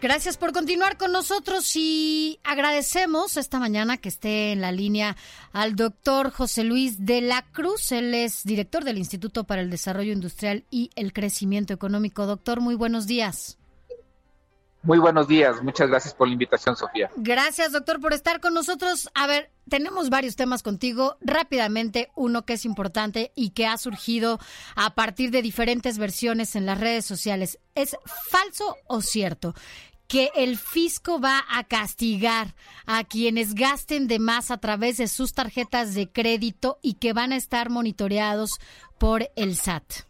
Gracias por continuar con nosotros y agradecemos esta mañana que esté en la línea al doctor José Luis de la Cruz. Él es director del Instituto para el Desarrollo Industrial y el Crecimiento Económico. Doctor, muy buenos días. Muy buenos días, muchas gracias por la invitación, Sofía. Gracias, doctor, por estar con nosotros. A ver, tenemos varios temas contigo. Rápidamente, uno que es importante y que ha surgido a partir de diferentes versiones en las redes sociales. ¿Es falso o cierto que el fisco va a castigar a quienes gasten de más a través de sus tarjetas de crédito y que van a estar monitoreados por el SAT?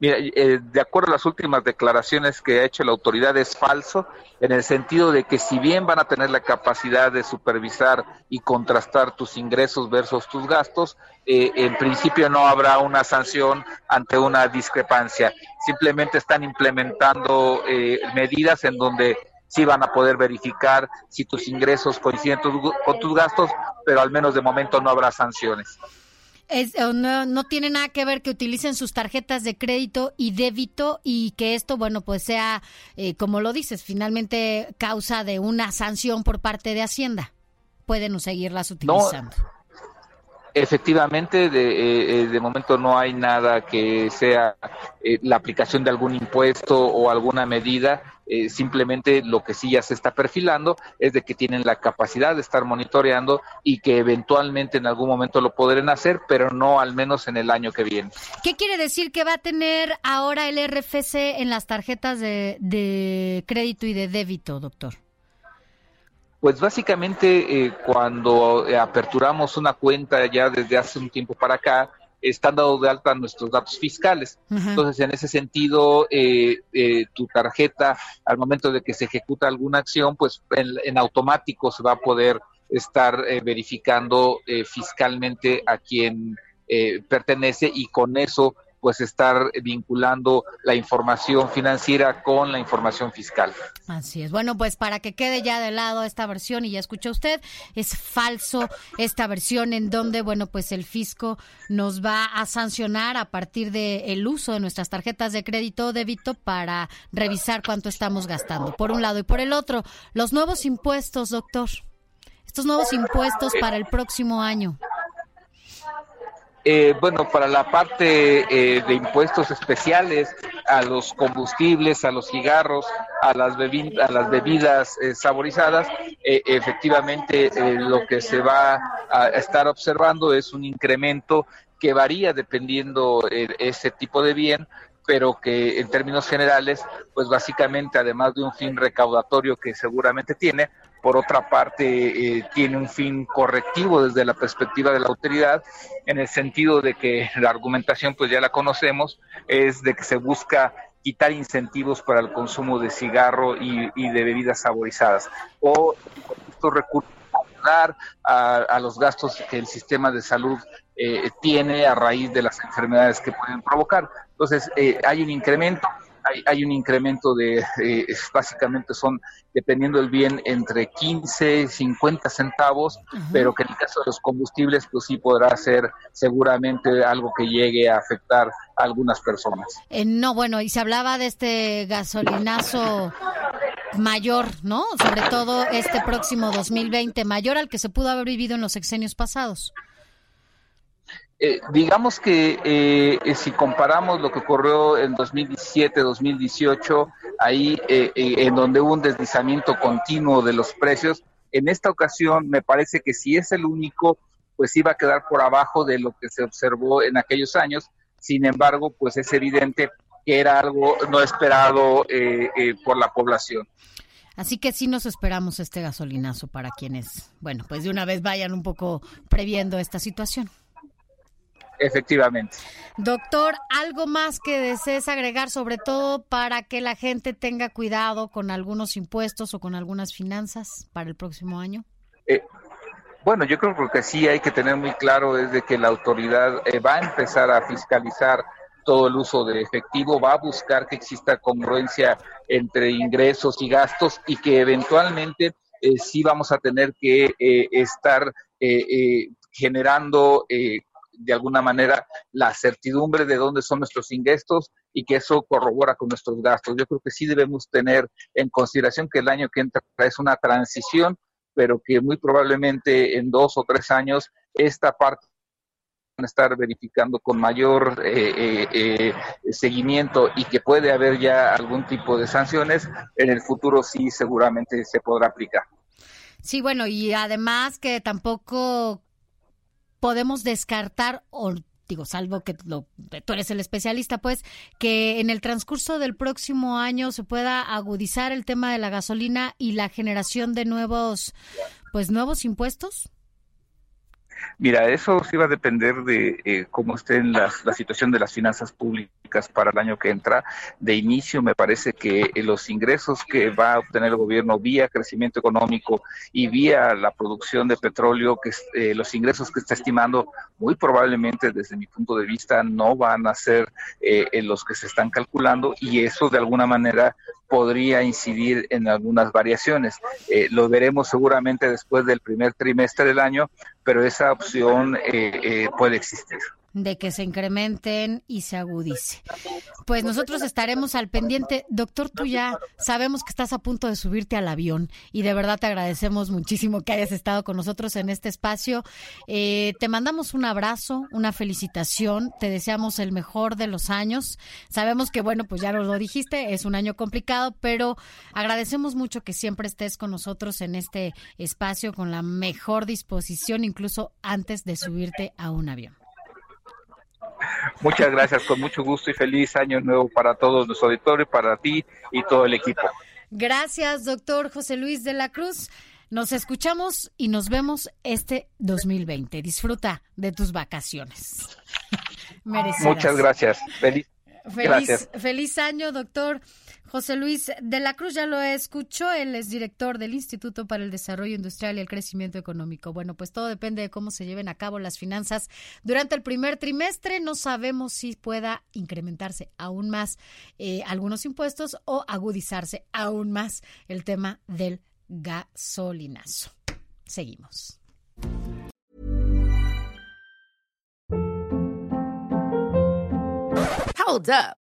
Mira, eh, de acuerdo a las últimas declaraciones que ha hecho la autoridad, es falso, en el sentido de que si bien van a tener la capacidad de supervisar y contrastar tus ingresos versus tus gastos, eh, en principio no habrá una sanción ante una discrepancia. Simplemente están implementando eh, medidas en donde sí van a poder verificar si tus ingresos coinciden con tus gastos, pero al menos de momento no habrá sanciones. Es, no, no, tiene nada que ver que utilicen sus tarjetas de crédito y débito y que esto, bueno, pues sea, eh, como lo dices, finalmente causa de una sanción por parte de Hacienda. Pueden seguirlas utilizando. Efectivamente, de, eh, eh, de, momento no hay nada que sea eh, la aplicación de algún impuesto o alguna medida. simplemente lo que sí ya se está perfilando es de que tienen la capacidad de estar monitoreando y que eventualmente en algún momento lo podrán hacer, pero no al menos en el año que viene. ¿Qué quiere decir que va a tener ahora el RFC en las tarjetas de crédito y de débito, doctor? Pues básicamente eh, cuando eh, aperturamos una cuenta ya desde hace un tiempo para acá, están dados de alta nuestros datos fiscales. Entonces, en ese sentido, eh, tu tarjeta, al momento de que se ejecuta alguna acción, pues en, automático se va a poder estar verificando fiscalmente a quien pertenece y con eso pues estar vinculando la información financiera con la información fiscal. Así es. Bueno, pues para que quede ya de lado esta versión y ya escucha usted, es falso esta versión en donde, bueno, pues el fisco nos va a sancionar a partir del el uso de nuestras tarjetas de crédito o débito para revisar cuánto estamos gastando, por un lado. Y por el otro, los nuevos impuestos, doctor. Estos nuevos impuestos para el próximo año. Eh, bueno, para la parte eh, de impuestos especiales a los combustibles, a los cigarros, a las, bebidas, a las bebidas eh, saborizadas, efectivamente lo que se va a estar observando es un incremento que varía dependiendo ese tipo de bien, pero que en términos generales, pues básicamente, además de un fin recaudatorio que seguramente tiene, por otra parte eh, tiene un fin correctivo desde la perspectiva de la autoridad, en el sentido de que la argumentación, pues ya la conocemos, es de que se busca quitar incentivos para el consumo de cigarro y, de bebidas saborizadas, o estos recursos ayudar a, los gastos que el sistema de salud eh, tiene a raíz de las enfermedades que pueden provocar. Entonces, eh, hay un incremento hay, un incremento de, eh, básicamente son, dependiendo del bien, entre 15 y 50 centavos, pero que en el caso de los combustibles, pues sí podrá ser seguramente algo que llegue a afectar a algunas personas. Eh, no, bueno, y se hablaba de este gasolinazo mayor, ¿no? Sobre todo este próximo 2020, mayor al que se pudo haber vivido en los sexenios pasados. Eh, digamos que eh, si comparamos lo que ocurrió en 2017-2018, ahí eh, en donde hubo un deslizamiento continuo de los precios, en esta ocasión me parece que si es el único, pues iba a quedar por abajo de lo que se observó en aquellos años. Sin embargo, pues es evidente que era algo no esperado por la población. Así que sí nos esperamos este gasolinazo para quienes, bueno, pues de una vez vayan un poco previendo esta situación. Efectivamente. Doctor, ¿algo más que desees agregar, sobre todo para que la gente tenga cuidado con algunos impuestos o con algunas finanzas para el próximo año? Eh, bueno, yo creo que sí hay que tener muy claro desde que la autoridad eh, va a empezar a fiscalizar todo el uso de efectivo, va a buscar que exista congruencia entre ingresos y gastos y que eventualmente eh, sí vamos a tener que estar generando de alguna manera la certidumbre de dónde son nuestros ingresos y que eso corrobora con nuestros gastos. Yo creo que sí debemos tener en consideración que el año que entra es una transición, pero que muy probablemente en dos o tres años esta parte van a estar verificando con mayor eh, eh, eh, seguimiento y que puede haber ya algún tipo de sanciones, en el futuro sí seguramente se podrá aplicar. Sí, bueno, y además que tampoco podemos descartar o digo, salvo que lo, tú eres el especialista, pues, que en el transcurso del próximo año se pueda agudizar el tema de la gasolina y la generación de nuevos, pues, nuevos impuestos? Mira, eso sí va a depender de eh, cómo esté la, la situación de las finanzas públicas para el año que entra. De inicio, me parece que eh, los ingresos que va a obtener el gobierno vía crecimiento económico y vía la producción de petróleo, que eh, los ingresos que está estimando, muy probablemente desde mi punto de vista no van a ser los que se están calculando y eso de alguna manera podría incidir en algunas variaciones. lo veremos seguramente después del primer trimestre del año, pero esa opción eh, eh, puede existir de que se incrementen y se agudice. Pues nosotros estaremos al pendiente. Doctor, tú ya sabemos que estás a punto de subirte al avión y de verdad te agradecemos muchísimo que hayas estado con nosotros en este espacio. Eh, te mandamos un abrazo, una felicitación, te deseamos el mejor de los años. Sabemos que, bueno, pues ya nos lo dijiste, es un año complicado, pero agradecemos mucho que siempre estés con nosotros en este espacio con la mejor disposición, incluso antes de subirte a un avión. Muchas gracias, con mucho gusto y feliz año nuevo para todos los auditores, para ti y todo el equipo. Gracias, doctor José Luis de la Cruz. Nos escuchamos y nos vemos este 2020. Disfruta de tus vacaciones. Muchas gracias. Feliz, feliz, feliz año, doctor. José Luis de la Cruz ya lo escuchó, él es director del Instituto para el Desarrollo Industrial y el Crecimiento Económico. Bueno, pues todo depende de cómo se lleven a cabo las finanzas durante el primer trimestre. No sabemos si pueda incrementarse aún más eh, algunos impuestos o agudizarse aún más el tema del gasolinazo. Seguimos. Hold up.